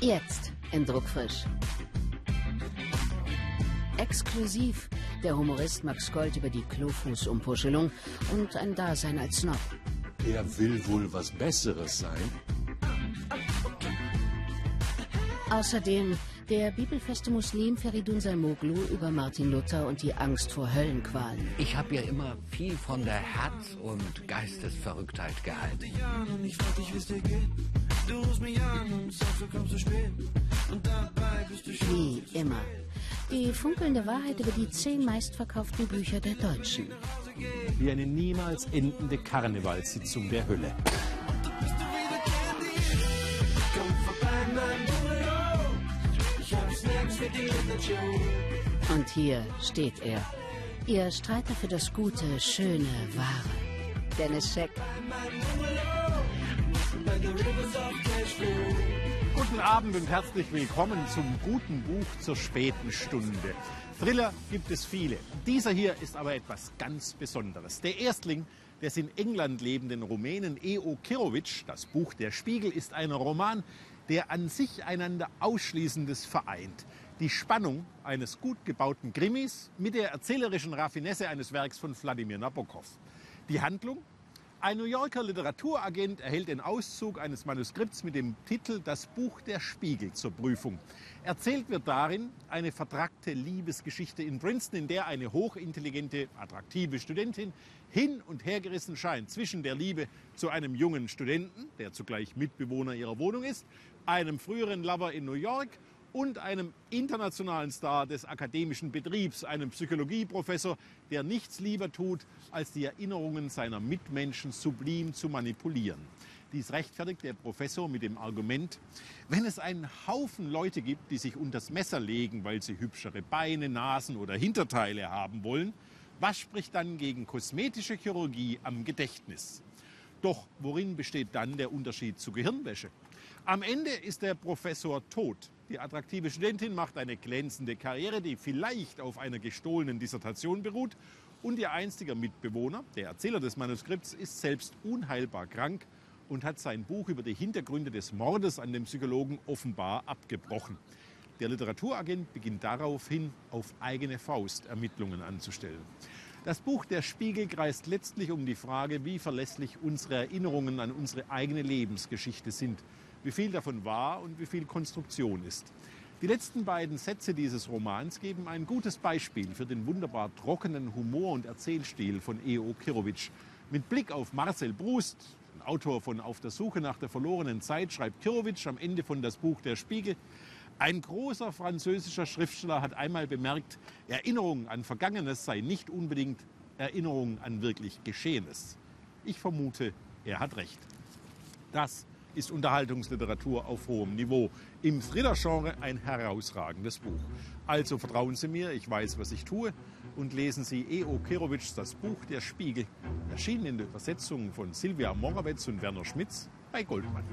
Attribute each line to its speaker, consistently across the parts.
Speaker 1: Jetzt in Druckfrisch. Exklusiv der Humorist Max Gold über die Klofußumpuschelung und ein Dasein als Snob.
Speaker 2: Er will wohl was Besseres sein.
Speaker 1: Außerdem der bibelfeste Muslim Feridun Salmoglu über Martin Luther und die Angst vor Höllenqualen.
Speaker 3: Ich habe ja immer viel von der Herz- und Geistesverrücktheit gehalten.
Speaker 1: Wie immer. Die funkelnde Wahrheit über die zehn meistverkauften Bücher der Deutschen.
Speaker 4: Wie eine niemals endende Karnevalssitzung der Hölle.
Speaker 1: Und hier steht er. Ihr Streiter für das Gute, Schöne, Wahre. Dennis Scheck.
Speaker 4: Guten Abend und herzlich willkommen zum guten Buch zur späten Stunde. Thriller gibt es viele. Dieser hier ist aber etwas ganz Besonderes. Der Erstling des in England lebenden Rumänen E.O. Kirovic, das Buch Der Spiegel, ist ein Roman, der an sich einander Ausschließendes vereint. Die Spannung eines gut gebauten Krimis mit der erzählerischen Raffinesse eines Werks von Wladimir Nabokov. Die Handlung? Ein New Yorker Literaturagent erhält den Auszug eines Manuskripts mit dem Titel Das Buch der Spiegel zur Prüfung. Erzählt wird darin eine vertrackte Liebesgeschichte in Princeton, in der eine hochintelligente, attraktive Studentin hin und her gerissen scheint zwischen der Liebe zu einem jungen Studenten, der zugleich Mitbewohner ihrer Wohnung ist, einem früheren Lover in New York und einem internationalen Star des akademischen Betriebs, einem Psychologieprofessor, der nichts lieber tut, als die Erinnerungen seiner Mitmenschen sublim zu manipulieren. Dies rechtfertigt der Professor mit dem Argument, wenn es einen Haufen Leute gibt, die sich unters Messer legen, weil sie hübschere Beine, Nasen oder Hinterteile haben wollen, was spricht dann gegen kosmetische Chirurgie am Gedächtnis? Doch worin besteht dann der Unterschied zu Gehirnwäsche? Am Ende ist der Professor tot. Die attraktive Studentin macht eine glänzende Karriere, die vielleicht auf einer gestohlenen Dissertation beruht. Und ihr einstiger Mitbewohner, der Erzähler des Manuskripts, ist selbst unheilbar krank und hat sein Buch über die Hintergründe des Mordes an dem Psychologen offenbar abgebrochen. Der Literaturagent beginnt daraufhin, auf eigene Faust Ermittlungen anzustellen. Das Buch Der Spiegel kreist letztlich um die Frage, wie verlässlich unsere Erinnerungen an unsere eigene Lebensgeschichte sind wie viel davon wahr und wie viel Konstruktion ist. Die letzten beiden Sätze dieses Romans geben ein gutes Beispiel für den wunderbar trockenen Humor und Erzählstil von E.O. Kirovic. Mit Blick auf Marcel Brust, Autor von Auf der Suche nach der verlorenen Zeit, schreibt Kirovic am Ende von das Buch Der Spiegel, ein großer französischer Schriftsteller hat einmal bemerkt, Erinnerung an Vergangenes sei nicht unbedingt Erinnerung an wirklich Geschehenes. Ich vermute, er hat recht. Das ist Unterhaltungsliteratur auf hohem Niveau. Im Thriller-Genre ein herausragendes Buch. Also vertrauen Sie mir, ich weiß, was ich tue. Und lesen Sie E.O. Kirowitschs Das Buch Der Spiegel, erschienen in der Übersetzung von Silvia Morawetz und Werner Schmitz bei Goldmann.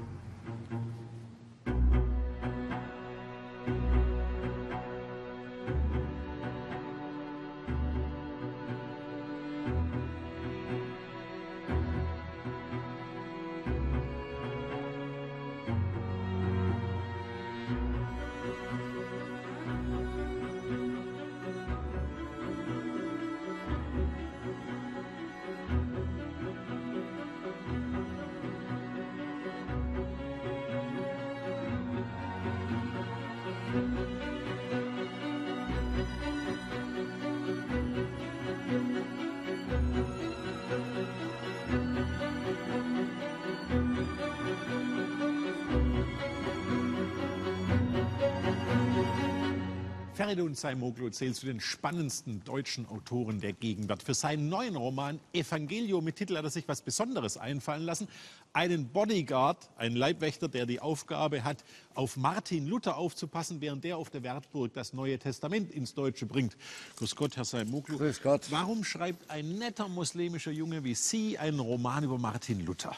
Speaker 4: Feridun Saimoglu zählt zu den spannendsten deutschen Autoren der Gegenwart. Für seinen neuen Roman Evangelio mit Titel hat er sich was Besonderes einfallen lassen. Einen Bodyguard, einen Leibwächter, der die Aufgabe hat, auf Martin Luther aufzupassen, während der auf der Wertburg das Neue Testament ins Deutsche bringt. Grüß Gott, Herr Saimoglu.
Speaker 5: Grüß Gott.
Speaker 4: Warum schreibt ein netter muslimischer Junge wie Sie einen Roman über Martin Luther?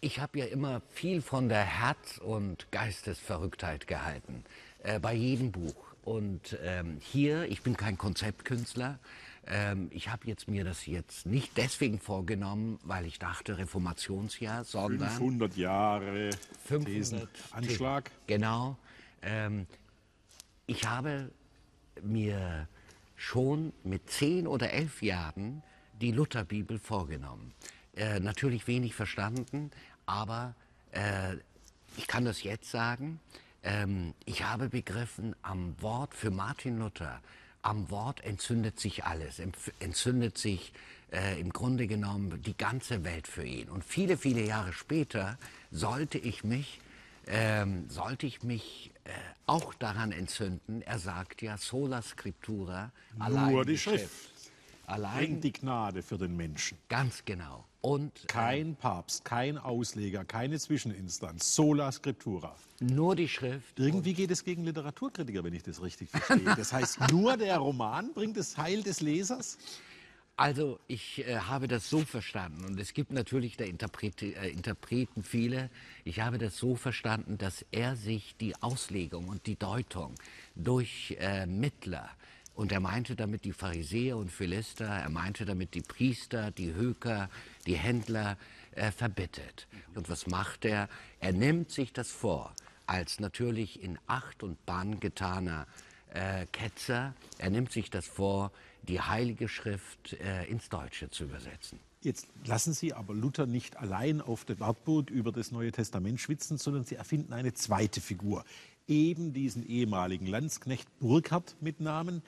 Speaker 3: Ich habe ja immer viel von der Herz- und Geistesverrücktheit gehalten. Äh, bei jedem Buch. Und ähm, hier, ich bin kein Konzeptkünstler. Ähm, ich habe jetzt mir das jetzt nicht deswegen vorgenommen, weil ich dachte Reformationsjahr, sondern
Speaker 4: 500 Jahre
Speaker 3: 500
Speaker 4: Thesen. Anschlag.
Speaker 3: Genau. Ähm, ich habe mir schon mit zehn oder elf Jahren die Lutherbibel vorgenommen. Äh, natürlich wenig verstanden, aber äh, ich kann das jetzt sagen. Ähm, ich habe begriffen, am Wort für Martin Luther, am Wort entzündet sich alles, entzündet sich äh, im Grunde genommen die ganze Welt für ihn. Und viele, viele Jahre später sollte ich mich, ähm, sollte ich mich äh, auch daran entzünden. Er sagt ja sola scriptura, allein
Speaker 4: die Schrift.
Speaker 3: Allein
Speaker 4: Bringt die Gnade für den Menschen.
Speaker 3: ganz genau. Und
Speaker 4: Kein Papst, kein Ausleger, keine Zwischeninstanz. Sola Scriptura.
Speaker 3: nur die Schrift.
Speaker 4: Irgendwie geht es gegen Literaturkritiker, wenn ich das richtig verstehe. Das heißt, nur der Roman bringt das Heil des Lesers?
Speaker 3: Also ich äh, habe das so verstanden und es gibt natürlich der Interprete, äh, Interpreten viele. Ich habe das so verstanden, dass er sich die Auslegung und die Deutung durch äh, Mittler und er meinte damit die Pharisäer und Philister, er meinte damit die Priester, die Höker, die Händler äh, verbittet. Und was macht er? Er nimmt sich das vor, als natürlich in Acht und Bann getaner äh, Ketzer, er nimmt sich das vor, die Heilige Schrift äh, ins Deutsche zu übersetzen.
Speaker 4: Jetzt lassen Sie aber Luther nicht allein auf der Wartburg über das Neue Testament schwitzen, sondern Sie erfinden eine zweite Figur. Eben diesen ehemaligen Landsknecht Burkhard mit Namen,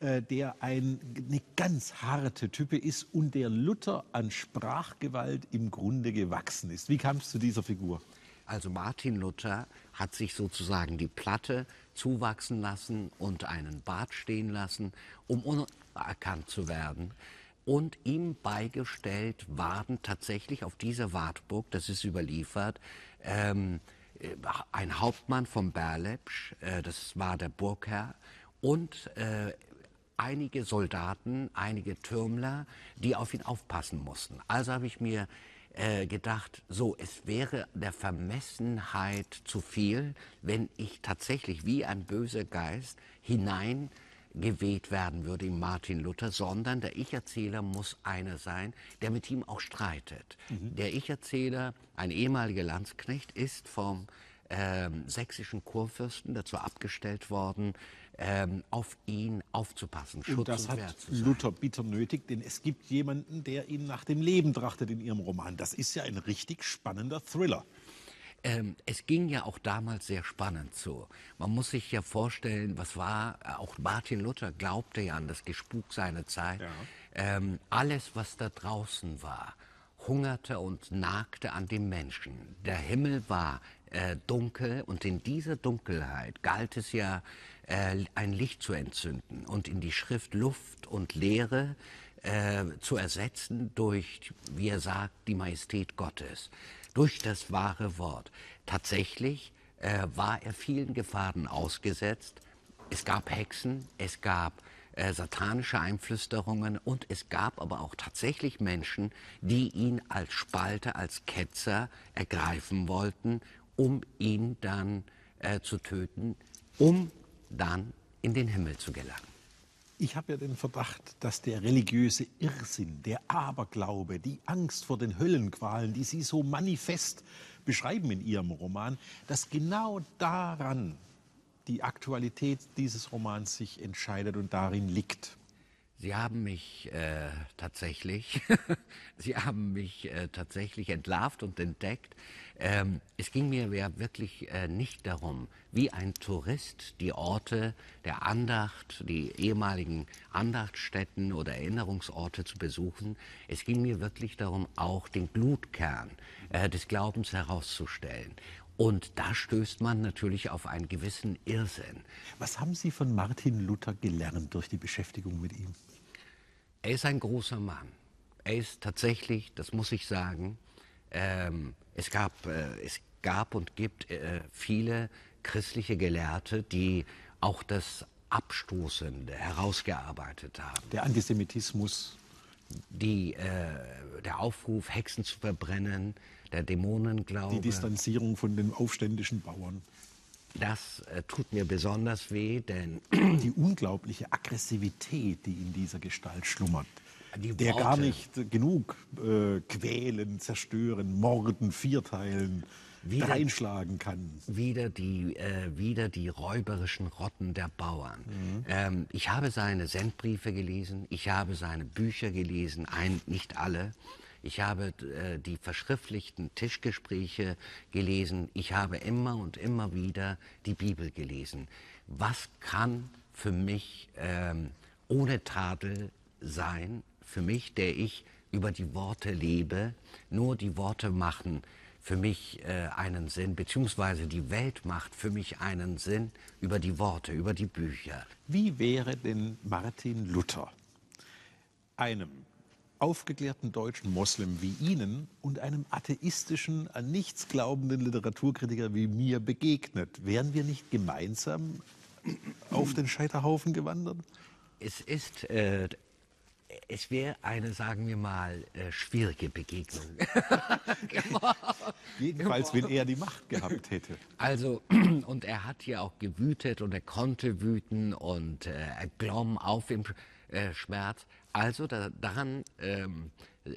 Speaker 4: äh, der ein, eine ganz harte Type ist und der Luther an Sprachgewalt im Grunde gewachsen ist. Wie kam es zu dieser Figur?
Speaker 3: Also Martin Luther hat sich sozusagen die Platte zuwachsen lassen und einen Bart stehen lassen, um unerkannt zu werden. Und ihm beigestellt waren tatsächlich auf dieser Wartburg, das ist überliefert, ähm, äh, ein Hauptmann vom Berlepsch, äh, das war der Burgherr, und äh, einige Soldaten, einige Türmler, die auf ihn aufpassen mussten. Also habe ich mir äh, gedacht, so, es wäre der Vermessenheit zu viel, wenn ich tatsächlich wie ein böser Geist hineingeweht werden würde in Martin Luther, sondern der Ich-Erzähler muss einer sein, der mit ihm auch streitet. Der Ich-Erzähler, ein ehemaliger Landsknecht, ist vom ähm, sächsischen Kurfürsten dazu abgestellt worden, ähm, auf ihn aufzupassen, Schutz
Speaker 4: Und das
Speaker 3: und
Speaker 4: hat. Luther bitter nötig, denn es gibt jemanden, der ihm nach dem Leben trachtet in ihrem Roman. Das ist ja ein richtig spannender Thriller.
Speaker 3: Ähm, es ging ja auch damals sehr spannend zu. Man muss sich ja vorstellen, was war, äh, auch Martin Luther glaubte ja an das Gespuk seiner Zeit. Ähm, alles, was da draußen war, hungerte und nagte an dem Menschen. Der Himmel war äh, dunkel und in dieser Dunkelheit galt es ja, äh, ein Licht zu entzünden und in die Schrift Luft und Leere äh, zu ersetzen durch, wie er sagt, die Majestät Gottes, durch das wahre Wort. Tatsächlich äh, war er vielen Gefahren ausgesetzt. Es gab Hexen, es gab äh, satanische Einflüsterungen und es gab aber auch tatsächlich Menschen, die ihn als Spalter, als Ketzer ergreifen wollten, um ihn dann äh, zu töten, um dann in den Himmel zu gelangen.
Speaker 4: Ich habe ja den Verdacht, dass der religiöse Irrsinn, der Aberglaube, die Angst vor den Höllenqualen, die Sie so manifest beschreiben in Ihrem Roman, dass genau daran die Aktualität dieses Romans sich entscheidet und darin liegt.
Speaker 3: Sie haben mich äh, tatsächlich, Sie haben mich äh, tatsächlich entlarvt und entdeckt. Ähm, es ging mir ja wirklich äh, nicht darum, wie ein Tourist die Orte der Andacht, die ehemaligen Andachtstätten oder Erinnerungsorte zu besuchen. Es ging mir wirklich darum, auch den Blutkern äh, des Glaubens herauszustellen. Und da stößt man natürlich auf einen gewissen Irrsinn.
Speaker 4: Was haben Sie von Martin Luther gelernt durch die Beschäftigung mit ihm?
Speaker 3: Er ist ein großer Mann. Er ist tatsächlich, das muss ich sagen, ähm, es, gab, äh, es gab und gibt äh, viele christliche Gelehrte, die auch das Abstoßende herausgearbeitet haben.
Speaker 4: Der Antisemitismus,
Speaker 3: Die, äh, der Aufruf, Hexen zu verbrennen, der Dämonenglaube.
Speaker 4: die Distanzierung von den aufständischen Bauern.
Speaker 3: Das äh, tut mir besonders weh, denn
Speaker 4: Die unglaubliche Aggressivität, die in dieser Gestalt schlummert.
Speaker 3: Die
Speaker 4: der
Speaker 3: Worte.
Speaker 4: gar nicht genug äh, quälen, zerstören, morden, vierteilen,
Speaker 3: Wieder-
Speaker 4: reinschlagen kann.
Speaker 3: wieder die, äh, wieder die räuberischen Rotten der Bauern. Ähm, ich habe seine Sendbriefe gelesen, ich habe seine Bücher gelesen, ein, nicht alle. Ich habe äh, die verschriftlichten Tischgespräche gelesen. Ich habe immer und immer wieder die Bibel gelesen. Was kann für mich ähm, ohne Tadel sein, für mich, der ich über die Worte lebe, nur die Worte machen für mich äh, einen Sinn, beziehungsweise die Welt macht für mich einen Sinn über die Worte, über die Bücher.
Speaker 4: Wie wäre denn Martin Luther einem aufgeklärten deutschen Moslem wie Ihnen und einem atheistischen, an nichts glaubenden Literaturkritiker wie mir begegnet? Wären wir nicht gemeinsam auf den Scheiterhaufen gewandert?
Speaker 3: Es ist, äh, es wäre eine, sagen wir mal, äh, schwierige Begegnung.
Speaker 4: Jedenfalls, wenn er die Macht gehabt hätte.
Speaker 3: Also, und er hat ja auch gewütet und er konnte wüten und äh, er glomm auf im äh, Schmerz. Also da, daran ähm, äh,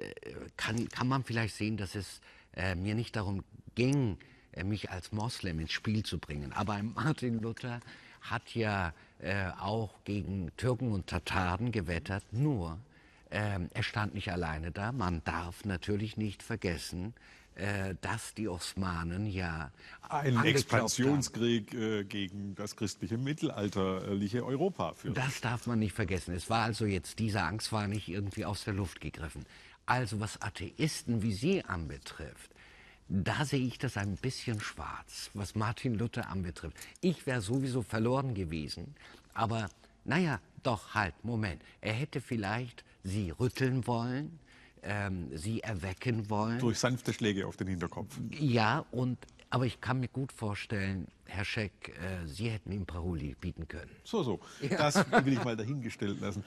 Speaker 3: kann, kann man vielleicht sehen, dass es äh, mir nicht darum ging, äh, mich als Moslem ins Spiel zu bringen. Aber Martin Luther hat ja äh, auch gegen Türken und Tataren gewettert, nur ähm, er stand nicht alleine da. Man darf natürlich nicht vergessen, dass die Osmanen ja
Speaker 4: Ein
Speaker 3: angeklopft
Speaker 4: Expansionskrieg äh, gegen das christliche mittelalterliche Europa führt.
Speaker 3: Das darf man nicht vergessen. Es war also jetzt, diese Angst war nicht irgendwie aus der Luft gegriffen. Also was Atheisten wie Sie anbetrifft, da sehe ich das ein bisschen schwarz, was Martin Luther anbetrifft. Ich wäre sowieso verloren gewesen, aber naja, doch halt, Moment. Er hätte vielleicht Sie rütteln wollen, ähm, Sie erwecken wollen.
Speaker 4: Durch sanfte Schläge auf den Hinterkopf.
Speaker 3: Ja, und, aber ich kann mir gut vorstellen, Herr Scheck, äh, Sie hätten ihm Paroli bieten können.
Speaker 4: So, so. Das will ich mal dahingestellt lassen.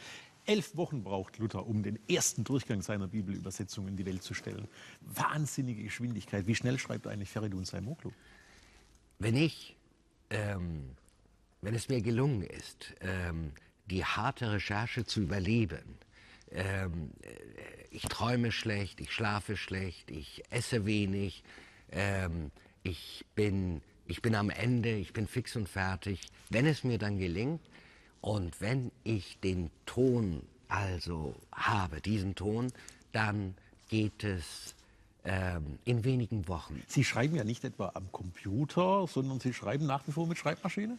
Speaker 4: Elf Wochen braucht Luther, um den ersten Durchgang seiner Bibelübersetzung in die Welt zu stellen. Wahnsinnige Geschwindigkeit. Wie schnell schreibt eigentlich Feridun Saimoglu?
Speaker 3: Wenn ich, ähm, wenn es mir gelungen ist, ähm, die harte Recherche zu überleben, ähm, äh, ich träume schlecht, ich schlafe schlecht, ich esse wenig, ähm, ich, bin, ich bin am Ende, ich bin fix und fertig. Wenn es mir dann gelingt und wenn ich den Ton also habe, diesen Ton, dann geht es ähm, in wenigen Wochen.
Speaker 4: Sie schreiben ja nicht etwa am Computer, sondern Sie schreiben nach wie vor mit Schreibmaschine?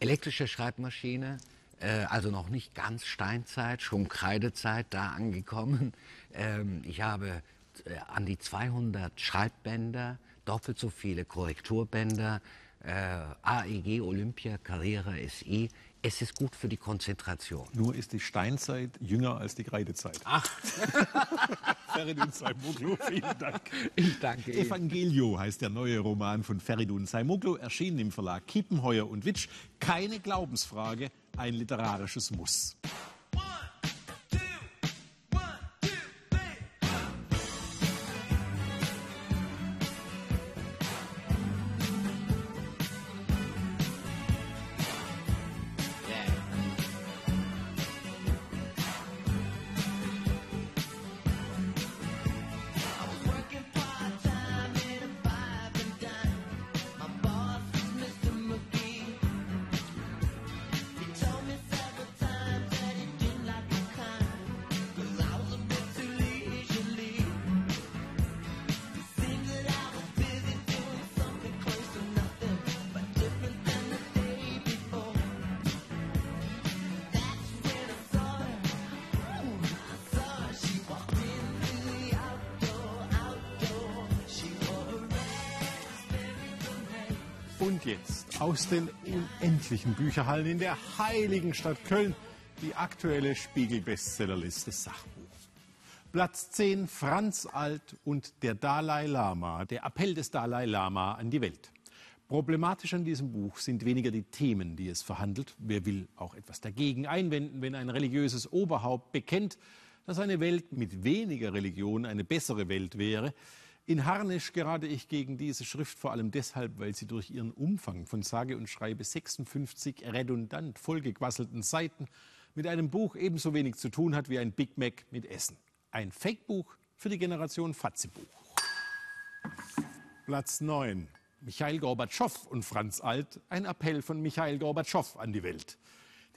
Speaker 3: Elektrische Schreibmaschine, äh, also noch nicht ganz Steinzeit, schon Kreidezeit da angekommen. Ähm, ich habe äh, an die 200 Schreibbänder, doppelt so viele Korrekturbänder, äh, AEG, Olympia, Carrera SI. Es ist gut für die Konzentration.
Speaker 4: Nur ist die Steinzeit jünger als die Kreidezeit.
Speaker 3: Ach,
Speaker 4: Feridun Saimoglu, vielen Dank.
Speaker 3: ich danke Ihnen.
Speaker 4: Evangelio heißt der neue Roman von Feridun Saimoglu, erschienen im Verlag Kiepenheuer und Witsch. Keine Glaubensfrage, ein literarisches Muss. Und jetzt aus den unendlichen Bücherhallen in der heiligen Stadt Köln die aktuelle Spiegel-Bestsellerliste Sachbuch. Platz 10 Franz Alt und der Dalai Lama, der Appell des Dalai Lama an die Welt. Problematisch an diesem Buch sind weniger die Themen, die es verhandelt. Wer will auch etwas dagegen einwenden, wenn ein religiöses Oberhaupt bekennt, dass eine Welt mit weniger Religion eine bessere Welt wäre. In Harnisch gerate ich gegen diese Schrift vor allem deshalb, weil sie durch ihren Umfang von sage und schreibe 56 redundant vollgequasselten Seiten mit einem Buch ebenso wenig zu tun hat wie ein Big Mac mit Essen. Ein Fake-Buch für die Generation Fatzebuch. Platz 9. Michail Gorbatschow und Franz Alt. Ein Appell von Michail Gorbatschow an die Welt.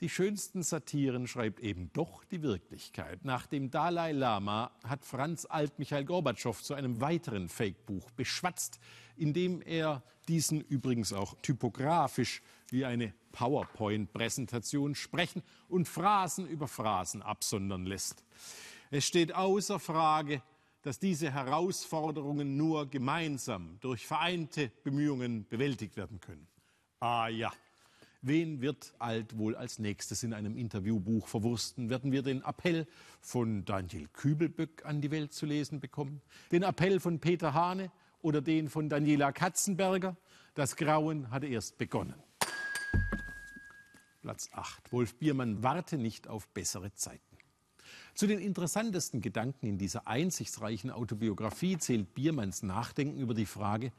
Speaker 4: Die schönsten Satiren schreibt eben doch die Wirklichkeit. Nach dem Dalai Lama hat Franz Alt Michail Gorbatschow zu einem weiteren Fake-Buch beschwatzt, in dem er diesen übrigens auch typografisch wie eine PowerPoint-Präsentation sprechen und Phrasen über Phrasen absondern lässt. Es steht außer Frage, dass diese Herausforderungen nur gemeinsam durch vereinte Bemühungen bewältigt werden können. Ah ja, wen wird Alt wohl als nächstes in einem Interviewbuch verwursten? Werden wir den Appell von Daniel Kübelböck an die Welt zu lesen bekommen? Den Appell von Peter Hane oder den von Daniela Katzenberger? Das Grauen hatte erst begonnen. Platz 8. Wolf Biermann warte nicht auf bessere Zeiten. Zu den interessantesten Gedanken in dieser einsichtsreichen Autobiografie zählt Biermanns Nachdenken über die Frage,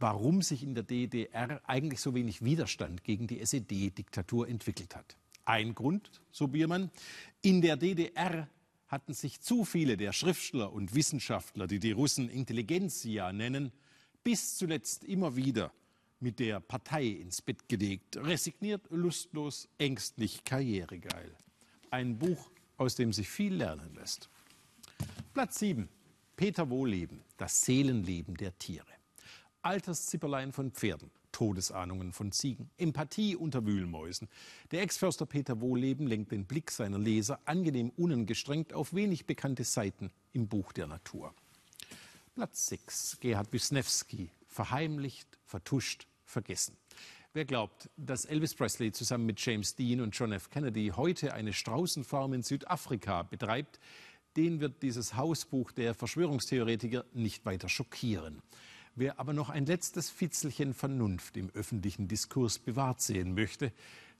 Speaker 4: warum sich in der DDR eigentlich so wenig Widerstand gegen die SED-Diktatur entwickelt hat. Ein Grund, so Biermann, in der DDR hatten sich zu viele der Schriftsteller und Wissenschaftler, die die Russen Intelligenzia nennen, bis zuletzt immer wieder mit der Partei ins Bett gelegt, resigniert, lustlos, ängstlich, karrieregeil. Ein Buch, aus dem sich viel lernen lässt. Platz 7. Peter Wohleben, das Seelenleben der Tiere. Alterszipperlein von Pferden, Todesahnungen von Ziegen, Empathie unter Wühlmäusen. Der Ex-Förster Peter Wohleben lenkt den Blick seiner Leser angenehm unangestrengt auf wenig bekannte Seiten im Buch der Natur. Platz 6. Gerhard Wisniewski, verheimlicht, vertuscht, vergessen. Wer glaubt, dass Elvis Presley zusammen mit James Dean und John F. Kennedy heute eine Straußenfarm in Südafrika betreibt, den wird dieses Hausbuch der Verschwörungstheoretiker nicht weiter schockieren. Wer aber noch ein letztes Fitzelchen Vernunft im öffentlichen Diskurs bewahrt sehen möchte,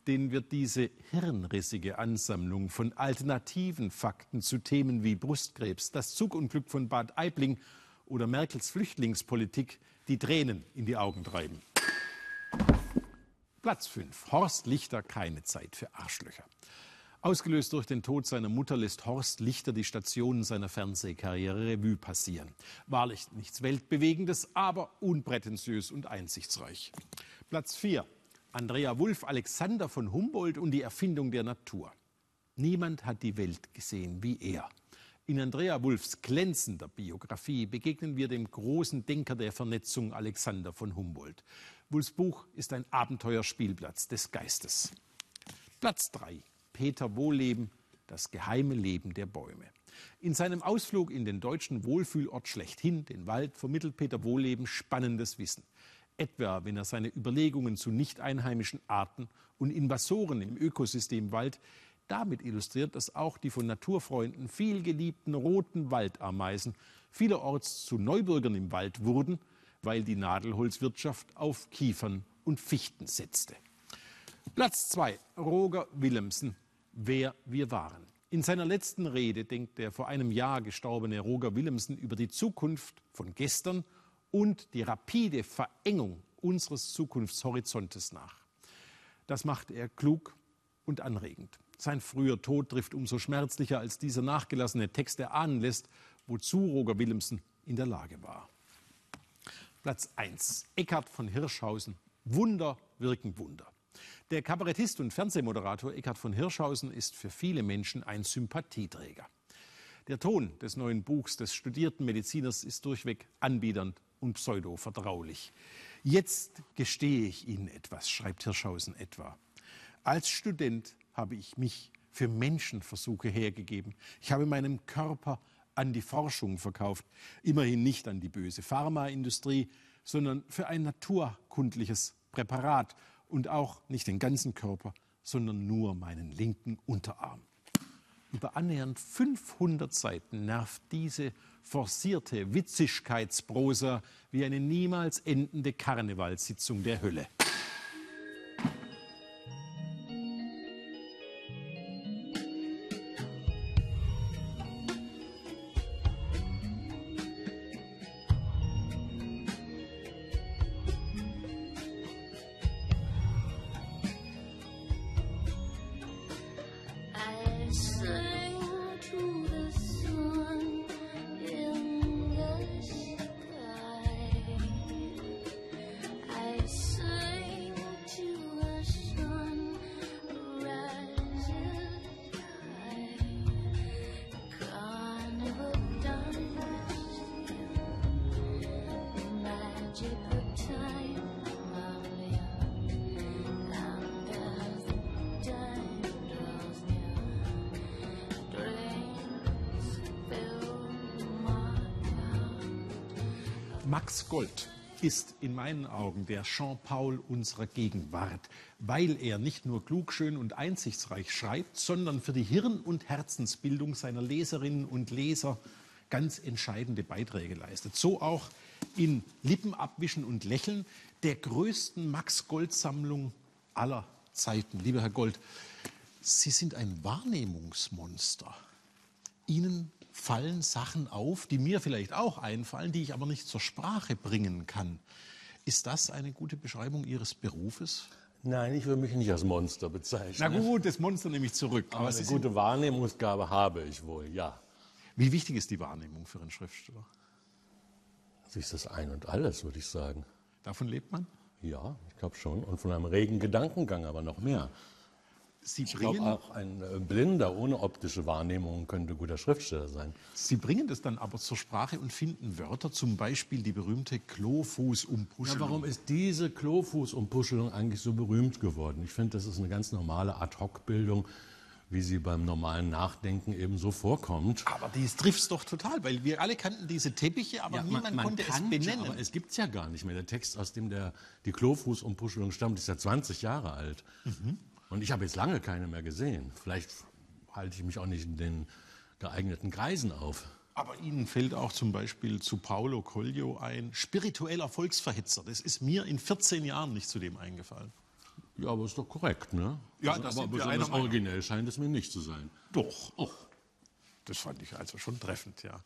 Speaker 4: den wird diese hirnrissige Ansammlung von alternativen Fakten zu Themen wie Brustkrebs, das Zugunglück von Bad Aibling oder Merkels Flüchtlingspolitik die Tränen in die Augen treiben. Platz 5. Horst Lichter, keine Zeit für Arschlöcher. Ausgelöst durch den Tod seiner Mutter lässt Horst Lichter die Stationen seiner Fernsehkarriere Revue passieren. Wahrlich nichts Weltbewegendes, aber unprätentiös und einsichtsreich. Platz 4. Andrea Wulff, Alexander von Humboldt und die Erfindung der Natur. Niemand hat die Welt gesehen wie er. In Andrea Wulffs glänzender Biografie begegnen wir dem großen Denker der Vernetzung Alexander von Humboldt. Wulffs Buch ist ein Abenteuerspielplatz des Geistes. Platz 3. Peter Wohlleben, das geheime Leben der Bäume. In seinem Ausflug in den deutschen Wohlfühlort schlechthin, den Wald, vermittelt Peter Wohlleben spannendes Wissen. Etwa, wenn er seine Überlegungen zu nicht einheimischen Arten und Invasoren im Ökosystem Wald damit illustriert, dass auch die von Naturfreunden viel geliebten roten Waldameisen vielerorts zu Neubürgern im Wald wurden, weil die Nadelholzwirtschaft auf Kiefern und Fichten setzte. Platz 2. Roger Willemsen wer wir waren. In seiner letzten Rede denkt der vor einem Jahr gestorbene Roger Willemsen über die Zukunft von gestern und die rapide Verengung unseres Zukunftshorizontes nach. Das macht er klug und anregend. Sein früher Tod trifft umso schmerzlicher, als dieser nachgelassene Text erahnen lässt, wozu Roger Willemsen in der Lage war. Platz 1. Eckhard von Hirschhausen. Wunder wirken Wunder. Der Kabarettist und Fernsehmoderator Eckhard von Hirschhausen ist für viele Menschen ein Sympathieträger. Der Ton des neuen Buchs des studierten Mediziners ist durchweg anbiedernd und pseudo-vertraulich. Jetzt gestehe ich Ihnen etwas, schreibt Hirschhausen etwa. Als Student habe ich mich für Menschenversuche hergegeben. Ich habe meinen Körper an die Forschung verkauft, immerhin nicht an die böse Pharmaindustrie, sondern für ein naturkundliches Präparat und auch nicht den ganzen Körper, sondern nur meinen linken Unterarm. Über annähernd 500 Seiten nervt diese forcierte Witzigkeitsprosa wie eine niemals endende Karnevalssitzung der Hölle. Max Gold ist in meinen Augen der Jean-Paul unserer Gegenwart, weil er nicht nur klug, schön und einsichtsreich schreibt, sondern für die Hirn- und Herzensbildung seiner Leserinnen und Leser ganz entscheidende Beiträge leistet. So auch in Lippen abwischen und lächeln, der größten Max-Gold-Sammlung aller Zeiten. Lieber Herr Gold, Sie sind ein Wahrnehmungsmonster. Ihnen fallen Sachen auf, die mir vielleicht auch einfallen, die ich aber nicht zur Sprache bringen kann. Ist das eine gute Beschreibung Ihres Berufes?
Speaker 2: Nein, ich würde mich nicht als Monster bezeichnen.
Speaker 4: Na gut, das Monster nehme ich zurück.
Speaker 2: Aber eine gute Wahrnehmungsgabe habe ich wohl, ja.
Speaker 4: Wie wichtig ist die Wahrnehmung für einen Schriftsteller?
Speaker 2: Das ist das Ein und Alles, würde ich sagen.
Speaker 4: Davon lebt man?
Speaker 2: Ja, ich glaube schon. Und von einem regen Gedankengang aber noch mehr.
Speaker 4: Sie
Speaker 2: ich glaube auch ein äh, Blinder ohne optische Wahrnehmung könnte guter Schriftsteller sein.
Speaker 4: Sie bringen das dann aber zur Sprache und finden Wörter, zum Beispiel die berühmte Klofußumpuschelung.
Speaker 2: Ja, warum ist diese Klofußumpuschelung eigentlich so berühmt geworden? Ich finde, das ist eine ganz normale Ad-Hoc-Bildung, wie sie beim normalen Nachdenken eben so vorkommt.
Speaker 4: Aber die trifft es doch total, weil wir alle kannten diese Teppiche, aber
Speaker 2: Ja,
Speaker 4: niemand
Speaker 2: man, man
Speaker 4: konnte
Speaker 2: kannte,
Speaker 4: es benennen.
Speaker 2: Aber es gibt es ja gar nicht mehr. Der Text, aus dem der, die Klofußumpuschelung stammt, ist ja 20 Jahre alt.
Speaker 4: Mhm.
Speaker 2: Und ich habe jetzt lange keine mehr gesehen. Vielleicht halte ich mich auch nicht in den geeigneten Kreisen auf.
Speaker 4: Aber Ihnen fällt auch zum Beispiel zu Paulo Coelho ein spiritueller Volksverhetzer. Das ist mir in 14 Jahren nicht zu dem eingefallen.
Speaker 2: Ja, aber ist doch korrekt, ne?
Speaker 4: Ja,
Speaker 2: also,
Speaker 4: das
Speaker 2: aber besonders originell scheint es mir nicht zu sein.
Speaker 4: Doch. Das fand ich also schon treffend, ja.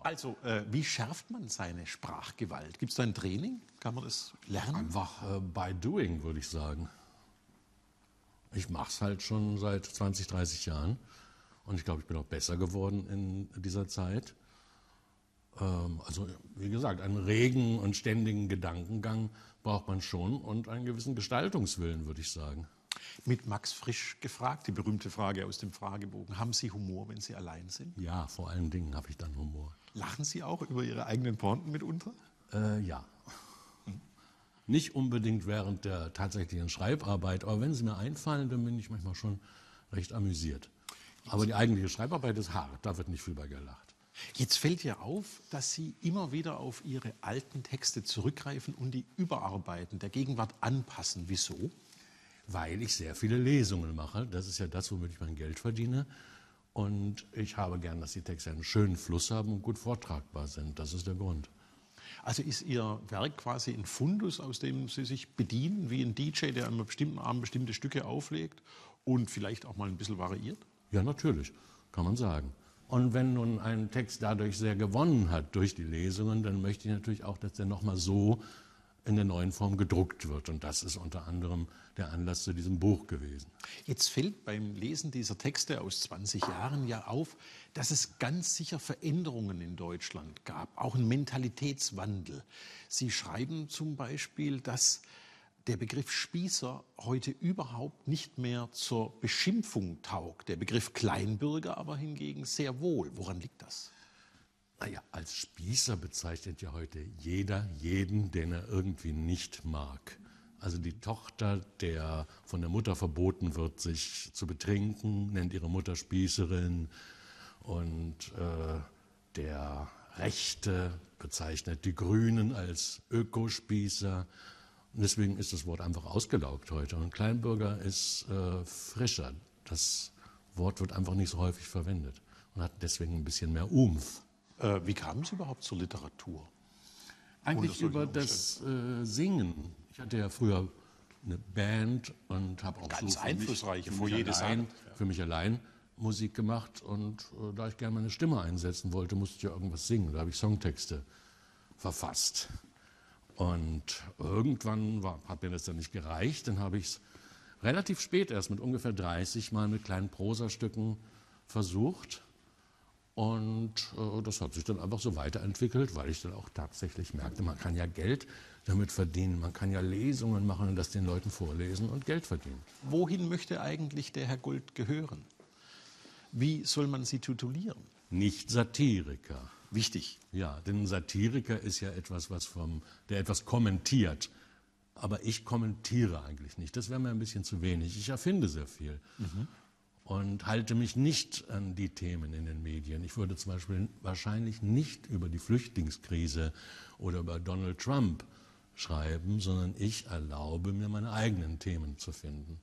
Speaker 4: Also, äh, wie schärft man seine Sprachgewalt? Gibt es da ein Training? Kann man das lernen?
Speaker 2: Einfach äh, by doing, würde ich sagen. Ich mache es halt schon seit 20, 30 Jahren. Und ich glaube, ich bin auch besser geworden in dieser Zeit. Ähm, also, wie gesagt, einen regen und ständigen Gedankengang braucht man schon und einen gewissen Gestaltungswillen, würde ich sagen.
Speaker 4: Mit Max Frisch gefragt, die berühmte Frage aus dem Fragebogen. Haben Sie Humor, wenn Sie allein sind?
Speaker 2: Ja, vor allen Dingen habe ich dann Humor.
Speaker 4: Lachen Sie auch über Ihre eigenen Pointen mitunter?
Speaker 2: Äh, ja. Nicht unbedingt während der tatsächlichen Schreibarbeit, aber wenn sie mir einfallen, dann bin ich manchmal schon recht amüsiert. Aber die eigentliche Schreibarbeit ist hart, da wird nicht viel bei gelacht.
Speaker 4: Jetzt fällt ja auf, dass Sie immer wieder auf Ihre alten Texte zurückgreifen und die überarbeiten, der Gegenwart anpassen. Wieso?
Speaker 2: Weil ich sehr viele Lesungen mache. Das ist ja das, womit ich mein Geld verdiene. Und ich habe gern, dass die Texte einen schönen Fluss haben und gut vortragbar sind. Das ist der Grund.
Speaker 4: Also ist Ihr Werk quasi ein Fundus, aus dem Sie sich bedienen, wie ein DJ, der an einem bestimmten Abend bestimmte Stücke auflegt und vielleicht auch mal ein bisschen variiert?
Speaker 2: Ja, natürlich, kann man sagen. Und wenn nun ein Text dadurch sehr gewonnen hat durch die Lesungen, dann möchte ich natürlich auch, dass der nochmal so in der neuen Form gedruckt wird. Und das ist unter anderem der Anlass zu diesem Buch gewesen.
Speaker 4: Jetzt fällt beim Lesen dieser Texte aus 20 Jahren ja auf, dass es ganz sicher Veränderungen in Deutschland gab, auch einen Mentalitätswandel. Sie schreiben zum Beispiel, dass der Begriff Spießer heute überhaupt nicht mehr zur Beschimpfung taugt. Der Begriff Kleinbürger aber hingegen sehr wohl. Woran liegt das?
Speaker 2: Naja, als Spießer bezeichnet ja heute jeder jeden, den er irgendwie nicht mag. Also die Tochter, der von der Mutter verboten wird, sich zu betrinken, nennt ihre Mutter Spießerin. Und äh, der Rechte bezeichnet die Grünen als Ökospießer. Und deswegen ist das Wort einfach ausgelaugt heute. Und Kleinbürger ist äh, frischer. Das Wort wird einfach nicht so häufig verwendet und hat deswegen ein bisschen mehr Umf.
Speaker 4: Äh, wie kamen Sie überhaupt zur Literatur?
Speaker 2: Eigentlich über das äh, Singen. Ich hatte ja früher eine Band und habe auch
Speaker 4: Ganz
Speaker 2: so für
Speaker 4: einflussreiche,
Speaker 2: mich, für mich, allein, für mich allein Musik gemacht. Und äh, da ich gerne meine Stimme einsetzen wollte, musste ich ja irgendwas singen. Da habe ich Songtexte verfasst. Und irgendwann war, hat mir das dann nicht gereicht. Dann habe ich es relativ spät erst mit ungefähr 30 Mal mit kleinen Prosastücken versucht. Und äh, das hat sich dann einfach so weiterentwickelt, weil ich dann auch tatsächlich merkte, man kann ja Geld damit verdienen. Man kann ja Lesungen machen und das den Leuten vorlesen und Geld verdienen.
Speaker 4: Wohin möchte eigentlich der Herr Gold gehören? Wie soll man Sie titulieren?
Speaker 2: Nicht Satiriker.
Speaker 4: Wichtig.
Speaker 2: Ja, denn ein Satiriker ist ja etwas, was vom, der etwas kommentiert. Aber ich kommentiere eigentlich nicht. Das wäre mir ein bisschen zu wenig. Ich erfinde sehr viel. Und halte mich nicht an die Themen in den Medien. Ich würde zum Beispiel wahrscheinlich nicht über die Flüchtlingskrise oder über Donald Trump schreiben, sondern ich erlaube mir meine eigenen Themen zu finden.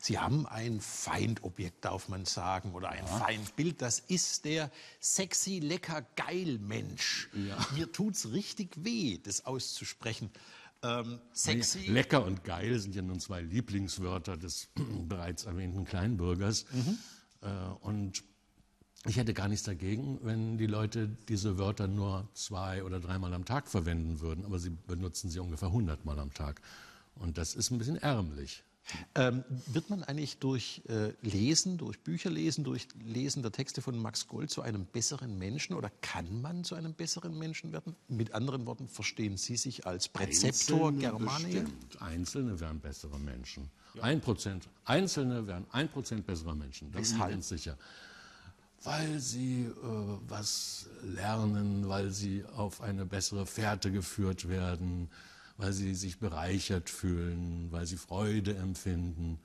Speaker 4: Sie haben ein Feindobjekt, darf man sagen, oder ein ja. Feindbild. Das ist der sexy, lecker, geil Mensch. Ja. Mir es richtig weh, das auszusprechen.
Speaker 2: Ähm, sexy. Lecker und geil sind ja nun zwei Lieblingswörter des bereits erwähnten Kleinbürgers. Mhm. Äh, und ich hätte gar nichts dagegen, wenn die Leute diese Wörter nur zwei oder dreimal am Tag verwenden würden, aber sie benutzen sie ungefähr hundertmal am Tag. Und das ist ein bisschen ärmlich.
Speaker 4: Ähm, wird man eigentlich durch äh, Lesen, durch Bücher lesen, durch Lesen der Texte von Max Gold zu einem besseren Menschen oder kann man zu einem besseren Menschen werden? Mit anderen Worten, verstehen Sie sich als Präzeptor Germania?
Speaker 2: Einzelne wären bessere Menschen. Ein Prozent. Einzelne wären ein Prozent bessere Menschen. Das
Speaker 4: Weshalb? ist
Speaker 2: sicher. Weil sie äh, was lernen, weil sie auf eine bessere Fährte geführt werden, weil sie sich bereichert fühlen, weil sie Freude empfinden.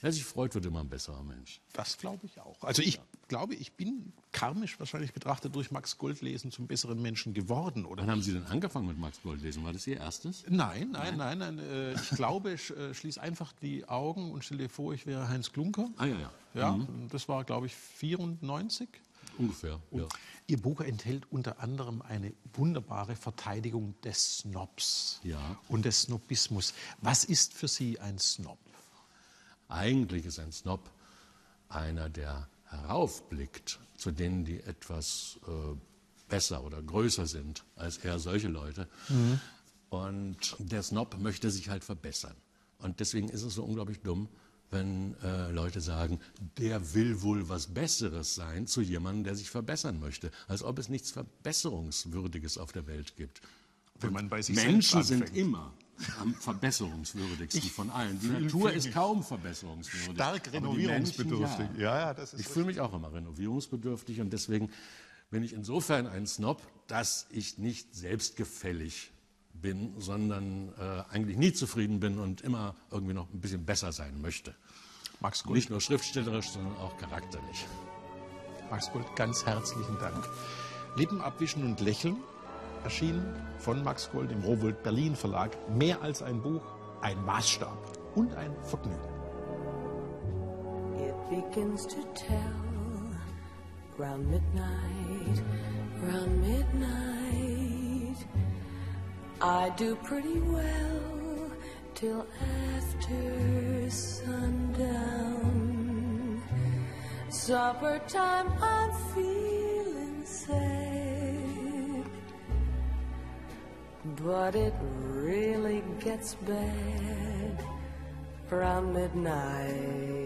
Speaker 2: Wer sich freut, wird immer ein besserer Mensch.
Speaker 4: Das glaube ich auch. Also ich ja. glaube, ich bin karmisch wahrscheinlich betrachtet durch Max Goldlesen zum besseren Menschen geworden.
Speaker 2: Oder? Wann haben Sie denn angefangen mit Max Goldlesen? War das Ihr erstes?
Speaker 4: Nein, nein, nein. nein, nein äh, ich glaube, ich äh, schließe einfach die Augen und stelle dir vor, ich wäre Heinz Klunker.
Speaker 2: Ah ja, ja.
Speaker 4: Ja, mhm. das war, glaube ich, 94.
Speaker 2: Ungefähr. Ja.
Speaker 4: Ihr Buch enthält unter anderem eine wunderbare Verteidigung des Snobs
Speaker 2: ja.
Speaker 4: und des Snobismus. Was ist für Sie ein Snob?
Speaker 2: Eigentlich ist ein Snob einer, der heraufblickt zu denen, die etwas äh, besser oder größer sind als er, solche Leute. Mhm. Und der Snob möchte sich halt verbessern. Und deswegen ist es so unglaublich dumm, wenn äh, Leute sagen, der will wohl was Besseres sein zu jemandem, der sich verbessern möchte. Als ob es nichts Verbesserungswürdiges auf der Welt gibt.
Speaker 4: Wenn man bei sich
Speaker 2: Menschen sind immer am verbesserungswürdigsten ich von allen. Die Natur ist kaum verbesserungswürdig.
Speaker 4: Stark renovierungsbedürftig.
Speaker 2: Menschen, ja. Ja, ja, das ist ich fühle mich auch immer renovierungsbedürftig und deswegen bin ich insofern ein Snob, dass ich nicht selbstgefällig bin, sondern äh, eigentlich nie zufrieden bin und immer irgendwie noch ein bisschen besser sein möchte.
Speaker 4: Max Gold.
Speaker 2: Nicht nur schriftstellerisch, sondern auch charakterlich.
Speaker 4: Max Gold, ganz herzlichen Dank. Lippen abwischen und lächeln erschienen von Max Gold im Rowold Berlin Verlag. Mehr als ein Buch, ein Maßstab und ein Vergnügen. It begins to tell round midnight, round midnight. I do pretty well till after sundown. Supper time, I'm feeling sad. But it really gets bad around midnight.